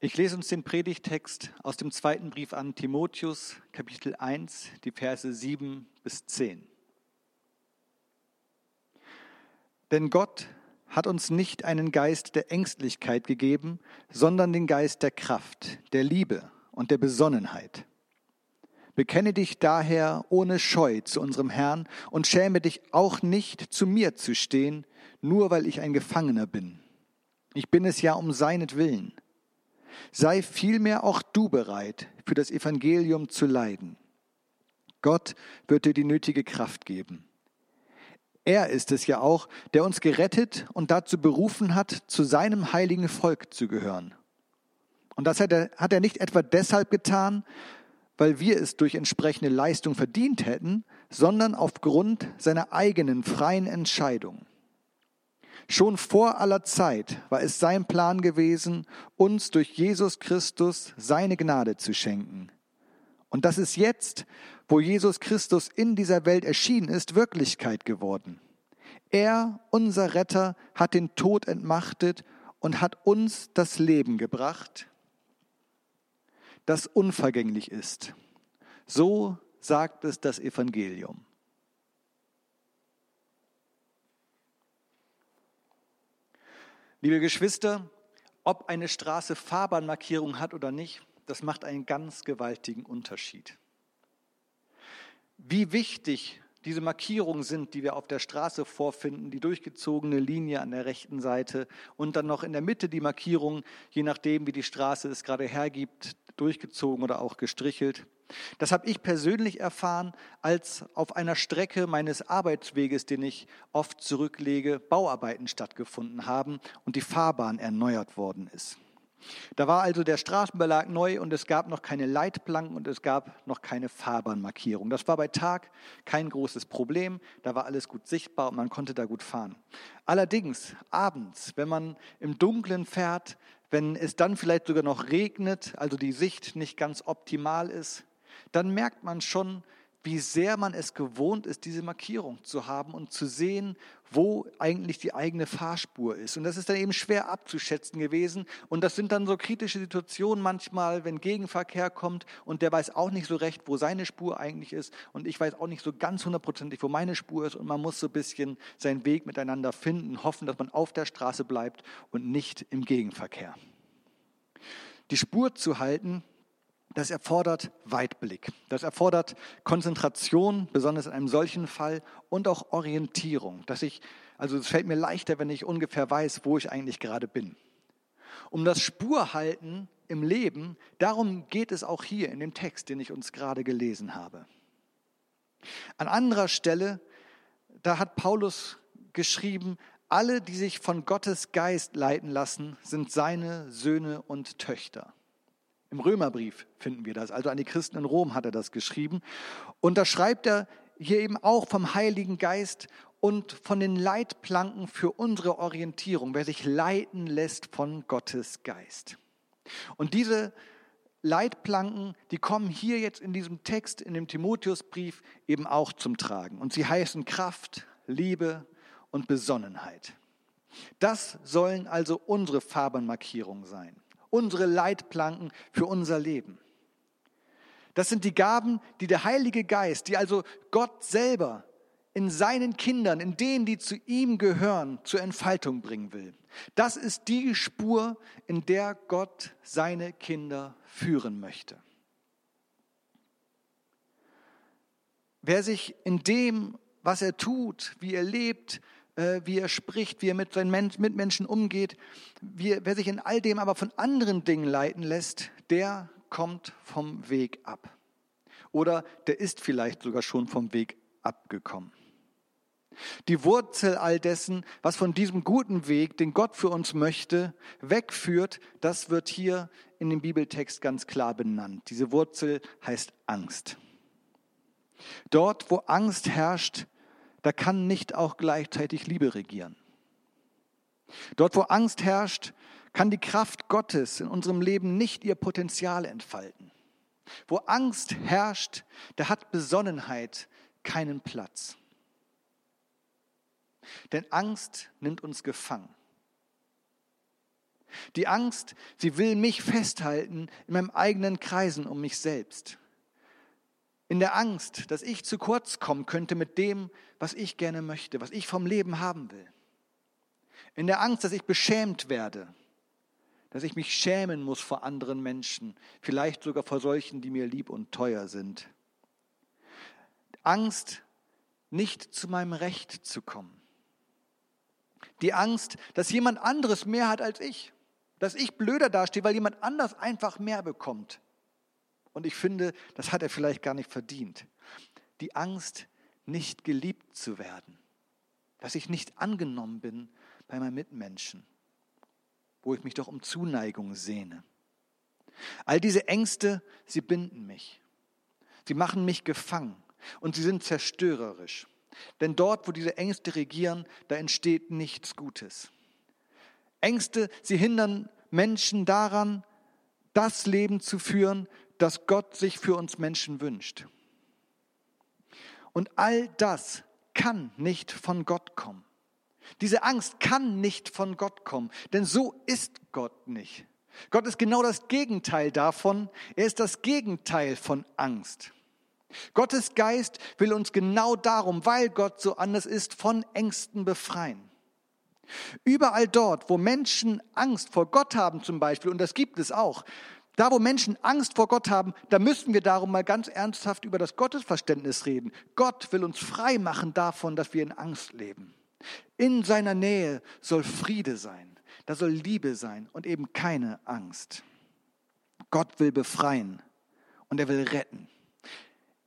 Ich lese uns den Predigtext aus dem zweiten Brief an Timotheus, Kapitel 1, die Verse 7 bis 10. Denn Gott hat uns nicht einen Geist der Ängstlichkeit gegeben, sondern den Geist der Kraft, der Liebe und der Besonnenheit. Bekenne dich daher ohne Scheu zu unserem Herrn und schäme dich auch nicht, zu mir zu stehen, nur weil ich ein Gefangener bin. Ich bin es ja um seinetwillen. Sei vielmehr auch du bereit, für das Evangelium zu leiden. Gott wird dir die nötige Kraft geben. Er ist es ja auch, der uns gerettet und dazu berufen hat, zu seinem heiligen Volk zu gehören. Und das hat er, hat er nicht etwa deshalb getan, weil wir es durch entsprechende Leistung verdient hätten, sondern aufgrund seiner eigenen freien Entscheidung. Schon vor aller Zeit war es sein Plan gewesen, uns durch Jesus Christus seine Gnade zu schenken. Und das ist jetzt, wo Jesus Christus in dieser Welt erschienen ist, Wirklichkeit geworden. Er, unser Retter, hat den Tod entmachtet und hat uns das Leben gebracht, das unvergänglich ist. So sagt es das Evangelium. Liebe Geschwister, ob eine Straße Fahrbahnmarkierung hat oder nicht, das macht einen ganz gewaltigen Unterschied. Wie wichtig diese Markierungen sind, die wir auf der Straße vorfinden, die durchgezogene Linie an der rechten Seite und dann noch in der Mitte die Markierung, je nachdem, wie die Straße es gerade hergibt, durchgezogen oder auch gestrichelt. Das habe ich persönlich erfahren, als auf einer Strecke meines Arbeitsweges, den ich oft zurücklege, Bauarbeiten stattgefunden haben und die Fahrbahn erneuert worden ist. Da war also der Straßenbelag neu und es gab noch keine Leitplanken und es gab noch keine Fahrbahnmarkierung. Das war bei Tag kein großes Problem, da war alles gut sichtbar und man konnte da gut fahren. Allerdings abends, wenn man im Dunkeln fährt, wenn es dann vielleicht sogar noch regnet, also die Sicht nicht ganz optimal ist, dann merkt man schon, wie sehr man es gewohnt ist, diese Markierung zu haben und zu sehen, wo eigentlich die eigene Fahrspur ist. Und das ist dann eben schwer abzuschätzen gewesen. Und das sind dann so kritische Situationen manchmal, wenn Gegenverkehr kommt und der weiß auch nicht so recht, wo seine Spur eigentlich ist. Und ich weiß auch nicht so ganz hundertprozentig, wo meine Spur ist. Und man muss so ein bisschen seinen Weg miteinander finden, hoffen, dass man auf der Straße bleibt und nicht im Gegenverkehr. Die Spur zu halten, das erfordert Weitblick. Das erfordert Konzentration, besonders in einem solchen Fall, und auch Orientierung. Dass ich, also es fällt mir leichter, wenn ich ungefähr weiß, wo ich eigentlich gerade bin. Um das Spurhalten im Leben, darum geht es auch hier in dem Text, den ich uns gerade gelesen habe. An anderer Stelle, da hat Paulus geschrieben, alle, die sich von Gottes Geist leiten lassen, sind seine Söhne und Töchter. Im Römerbrief finden wir das. Also an die Christen in Rom hat er das geschrieben. Und da schreibt er hier eben auch vom Heiligen Geist und von den Leitplanken für unsere Orientierung, wer sich leiten lässt von Gottes Geist. Und diese Leitplanken, die kommen hier jetzt in diesem Text, in dem Timotheusbrief eben auch zum Tragen. Und sie heißen Kraft, Liebe und Besonnenheit. Das sollen also unsere Farbenmarkierungen sein unsere Leitplanken für unser Leben. Das sind die Gaben, die der Heilige Geist, die also Gott selber in seinen Kindern, in denen, die zu ihm gehören, zur Entfaltung bringen will. Das ist die Spur, in der Gott seine Kinder führen möchte. Wer sich in dem, was er tut, wie er lebt, wie er spricht, wie er mit seinen Mitmenschen umgeht. Wer sich in all dem aber von anderen Dingen leiten lässt, der kommt vom Weg ab. Oder der ist vielleicht sogar schon vom Weg abgekommen. Die Wurzel all dessen, was von diesem guten Weg, den Gott für uns möchte, wegführt, das wird hier in dem Bibeltext ganz klar benannt. Diese Wurzel heißt Angst. Dort, wo Angst herrscht, da kann nicht auch gleichzeitig Liebe regieren. Dort, wo Angst herrscht, kann die Kraft Gottes in unserem Leben nicht ihr Potenzial entfalten. Wo Angst herrscht, da hat Besonnenheit keinen Platz. Denn Angst nimmt uns gefangen. Die Angst, sie will mich festhalten in meinem eigenen Kreisen um mich selbst. In der Angst, dass ich zu kurz kommen könnte mit dem, was ich gerne möchte, was ich vom Leben haben will. In der Angst, dass ich beschämt werde, dass ich mich schämen muss vor anderen Menschen, vielleicht sogar vor solchen, die mir lieb und teuer sind. Angst, nicht zu meinem Recht zu kommen. Die Angst, dass jemand anderes mehr hat als ich, dass ich blöder dastehe, weil jemand anders einfach mehr bekommt. Und ich finde, das hat er vielleicht gar nicht verdient. Die Angst, nicht geliebt zu werden, dass ich nicht angenommen bin bei meinen Mitmenschen, wo ich mich doch um Zuneigung sehne. All diese Ängste, sie binden mich. Sie machen mich gefangen und sie sind zerstörerisch. Denn dort, wo diese Ängste regieren, da entsteht nichts Gutes. Ängste, sie hindern Menschen daran, das Leben zu führen, das Gott sich für uns Menschen wünscht. Und all das kann nicht von Gott kommen. Diese Angst kann nicht von Gott kommen, denn so ist Gott nicht. Gott ist genau das Gegenteil davon. Er ist das Gegenteil von Angst. Gottes Geist will uns genau darum, weil Gott so anders ist, von Ängsten befreien. Überall dort, wo Menschen Angst vor Gott haben zum Beispiel, und das gibt es auch, da wo Menschen Angst vor Gott haben, da müssen wir darum mal ganz ernsthaft über das Gottesverständnis reden. Gott will uns frei machen davon, dass wir in Angst leben. In seiner Nähe soll Friede sein, da soll Liebe sein und eben keine Angst. Gott will befreien und er will retten.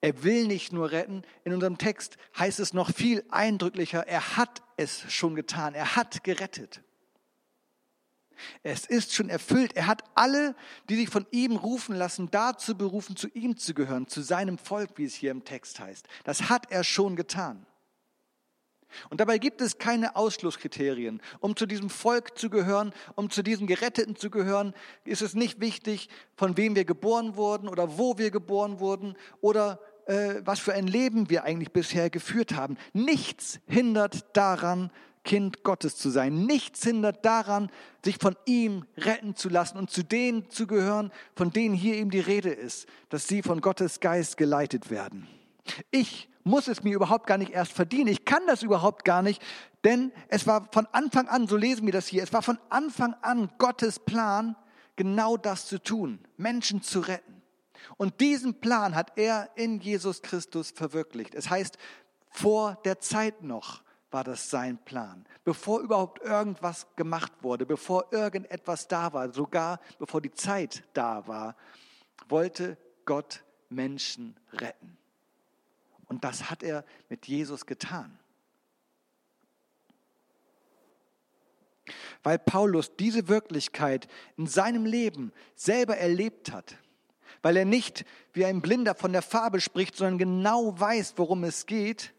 Er will nicht nur retten, in unserem Text heißt es noch viel eindrücklicher, er hat es schon getan, er hat gerettet. Es ist schon erfüllt. Er hat alle, die sich von ihm rufen lassen, dazu berufen, zu ihm zu gehören, zu seinem Volk, wie es hier im Text heißt. Das hat er schon getan. Und dabei gibt es keine Ausschlusskriterien. Um zu diesem Volk zu gehören, um zu diesen Geretteten zu gehören, ist es nicht wichtig, von wem wir geboren wurden oder wo wir geboren wurden oder äh, was für ein Leben wir eigentlich bisher geführt haben. Nichts hindert daran, Kind Gottes zu sein. Nichts hindert daran, sich von ihm retten zu lassen und zu denen zu gehören, von denen hier eben die Rede ist, dass sie von Gottes Geist geleitet werden. Ich muss es mir überhaupt gar nicht erst verdienen. Ich kann das überhaupt gar nicht, denn es war von Anfang an, so lesen wir das hier, es war von Anfang an Gottes Plan, genau das zu tun, Menschen zu retten. Und diesen Plan hat er in Jesus Christus verwirklicht. Es heißt, vor der Zeit noch war das sein Plan. Bevor überhaupt irgendwas gemacht wurde, bevor irgendetwas da war, sogar bevor die Zeit da war, wollte Gott Menschen retten. Und das hat er mit Jesus getan. Weil Paulus diese Wirklichkeit in seinem Leben selber erlebt hat, weil er nicht wie ein Blinder von der Farbe spricht, sondern genau weiß, worum es geht,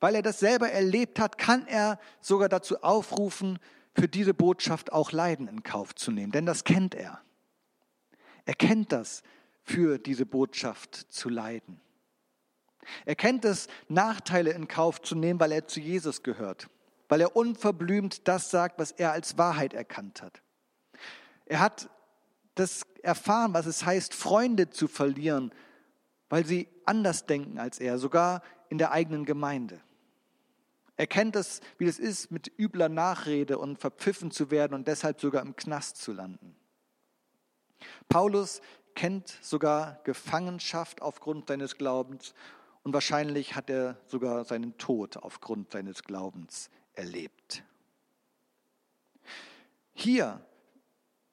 weil er das selber erlebt hat, kann er sogar dazu aufrufen, für diese Botschaft auch Leiden in Kauf zu nehmen, denn das kennt er. Er kennt das, für diese Botschaft zu leiden. Er kennt es, Nachteile in Kauf zu nehmen, weil er zu Jesus gehört, weil er unverblümt das sagt, was er als Wahrheit erkannt hat. Er hat das erfahren, was es heißt, Freunde zu verlieren, weil sie anders denken als er, sogar in der eigenen Gemeinde. Er kennt es, wie es ist, mit übler Nachrede und verpfiffen zu werden und deshalb sogar im Knast zu landen. Paulus kennt sogar Gefangenschaft aufgrund seines Glaubens und wahrscheinlich hat er sogar seinen Tod aufgrund seines Glaubens erlebt. Hier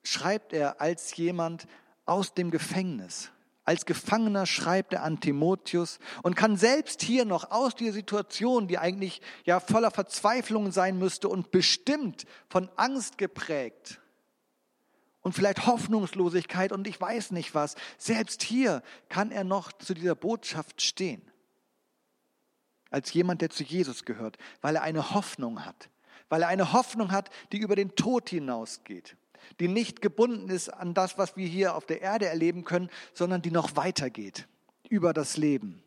schreibt er als jemand aus dem Gefängnis. Als Gefangener schreibt er an Timotheus und kann selbst hier noch aus dieser Situation, die eigentlich ja voller Verzweiflung sein müsste und bestimmt von Angst geprägt und vielleicht Hoffnungslosigkeit und ich weiß nicht was, selbst hier kann er noch zu dieser Botschaft stehen. Als jemand, der zu Jesus gehört, weil er eine Hoffnung hat, weil er eine Hoffnung hat, die über den Tod hinausgeht, die nicht gebunden ist an das, was wir hier auf der Erde erleben können, sondern die noch weitergeht über das Leben.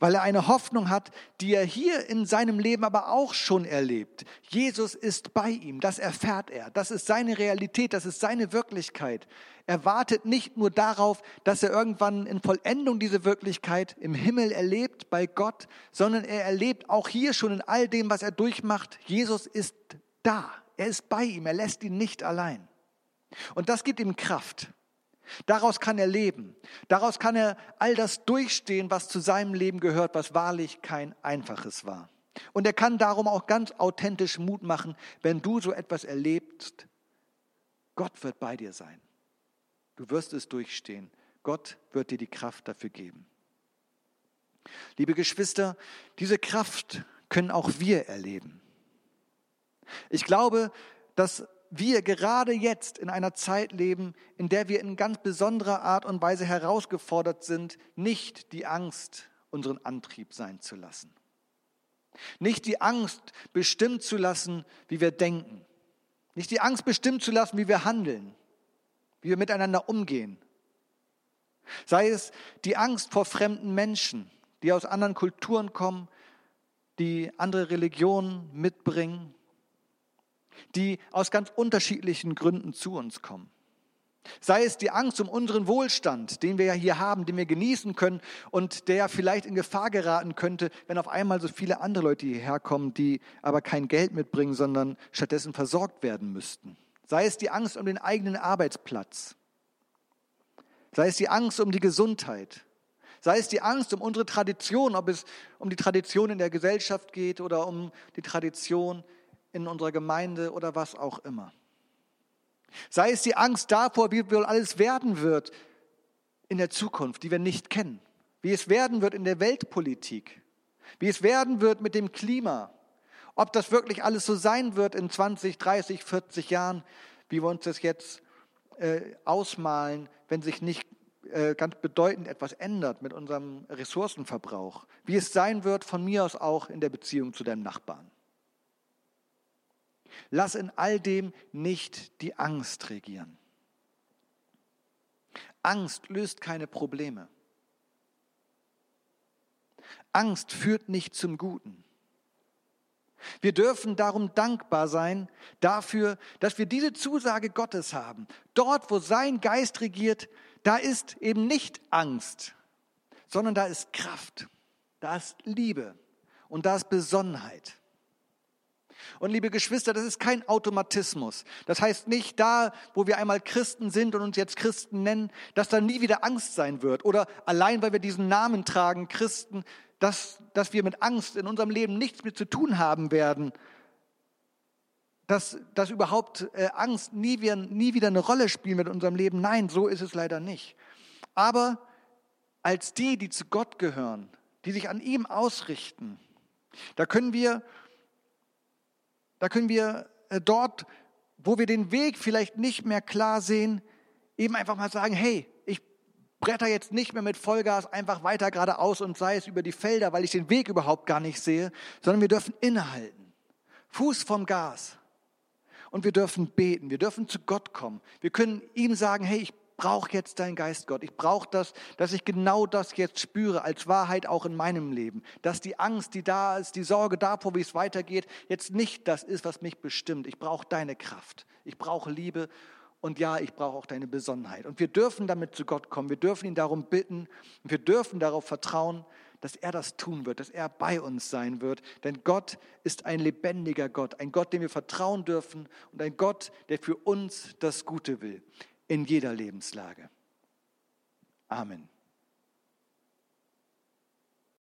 weil er eine Hoffnung hat, die er hier in seinem Leben aber auch schon erlebt. Jesus ist bei ihm, das erfährt er, das ist seine Realität, das ist seine Wirklichkeit. Er wartet nicht nur darauf, dass er irgendwann in Vollendung diese Wirklichkeit im Himmel erlebt bei Gott, sondern er erlebt auch hier schon in all dem, was er durchmacht, Jesus ist da, er ist bei ihm, er lässt ihn nicht allein. Und das gibt ihm Kraft. Daraus kann er leben. Daraus kann er all das durchstehen, was zu seinem Leben gehört, was wahrlich kein einfaches war. Und er kann darum auch ganz authentisch Mut machen, wenn du so etwas erlebst. Gott wird bei dir sein. Du wirst es durchstehen. Gott wird dir die Kraft dafür geben. Liebe Geschwister, diese Kraft können auch wir erleben. Ich glaube, dass wir gerade jetzt in einer Zeit leben, in der wir in ganz besonderer Art und Weise herausgefordert sind, nicht die Angst unseren Antrieb sein zu lassen. Nicht die Angst bestimmt zu lassen, wie wir denken. Nicht die Angst bestimmt zu lassen, wie wir handeln, wie wir miteinander umgehen. Sei es die Angst vor fremden Menschen, die aus anderen Kulturen kommen, die andere Religionen mitbringen, die aus ganz unterschiedlichen Gründen zu uns kommen. Sei es die Angst um unseren Wohlstand, den wir ja hier haben, den wir genießen können und der vielleicht in Gefahr geraten könnte, wenn auf einmal so viele andere Leute hierher kommen, die aber kein Geld mitbringen, sondern stattdessen versorgt werden müssten. Sei es die Angst um den eigenen Arbeitsplatz. Sei es die Angst um die Gesundheit. Sei es die Angst um unsere Tradition, ob es um die Tradition in der Gesellschaft geht oder um die Tradition in unserer Gemeinde oder was auch immer. Sei es die Angst davor, wie wohl alles werden wird in der Zukunft, die wir nicht kennen. Wie es werden wird in der Weltpolitik. Wie es werden wird mit dem Klima. Ob das wirklich alles so sein wird in 20, 30, 40 Jahren, wie wir uns das jetzt äh, ausmalen, wenn sich nicht äh, ganz bedeutend etwas ändert mit unserem Ressourcenverbrauch. Wie es sein wird von mir aus auch in der Beziehung zu deinem Nachbarn. Lass in all dem nicht die Angst regieren. Angst löst keine Probleme. Angst führt nicht zum Guten. Wir dürfen darum dankbar sein dafür, dass wir diese Zusage Gottes haben. Dort, wo sein Geist regiert, da ist eben nicht Angst, sondern da ist Kraft, da ist Liebe und da ist Besonnenheit. Und liebe Geschwister, das ist kein Automatismus. Das heißt nicht da, wo wir einmal Christen sind und uns jetzt Christen nennen, dass da nie wieder Angst sein wird. Oder allein, weil wir diesen Namen tragen, Christen, dass, dass wir mit Angst in unserem Leben nichts mehr zu tun haben werden. Dass, dass überhaupt äh, Angst nie wieder, nie wieder eine Rolle spielt mit unserem Leben. Nein, so ist es leider nicht. Aber als die, die zu Gott gehören, die sich an ihm ausrichten, da können wir da können wir äh, dort, wo wir den Weg vielleicht nicht mehr klar sehen, eben einfach mal sagen, hey, ich bretter jetzt nicht mehr mit Vollgas einfach weiter geradeaus und sei es über die Felder, weil ich den Weg überhaupt gar nicht sehe, sondern wir dürfen innehalten. Fuß vom Gas. Und wir dürfen beten, wir dürfen zu Gott kommen. Wir können ihm sagen, hey, ich brauche jetzt deinen Geist, Gott. Ich brauche das, dass ich genau das jetzt spüre, als Wahrheit auch in meinem Leben. Dass die Angst, die da ist, die Sorge davor, wie es weitergeht, jetzt nicht das ist, was mich bestimmt. Ich brauche deine Kraft. Ich brauche Liebe und ja, ich brauche auch deine Besonnenheit. Und wir dürfen damit zu Gott kommen. Wir dürfen ihn darum bitten und wir dürfen darauf vertrauen, dass er das tun wird, dass er bei uns sein wird. Denn Gott ist ein lebendiger Gott, ein Gott, dem wir vertrauen dürfen und ein Gott, der für uns das Gute will in jeder Lebenslage. Amen.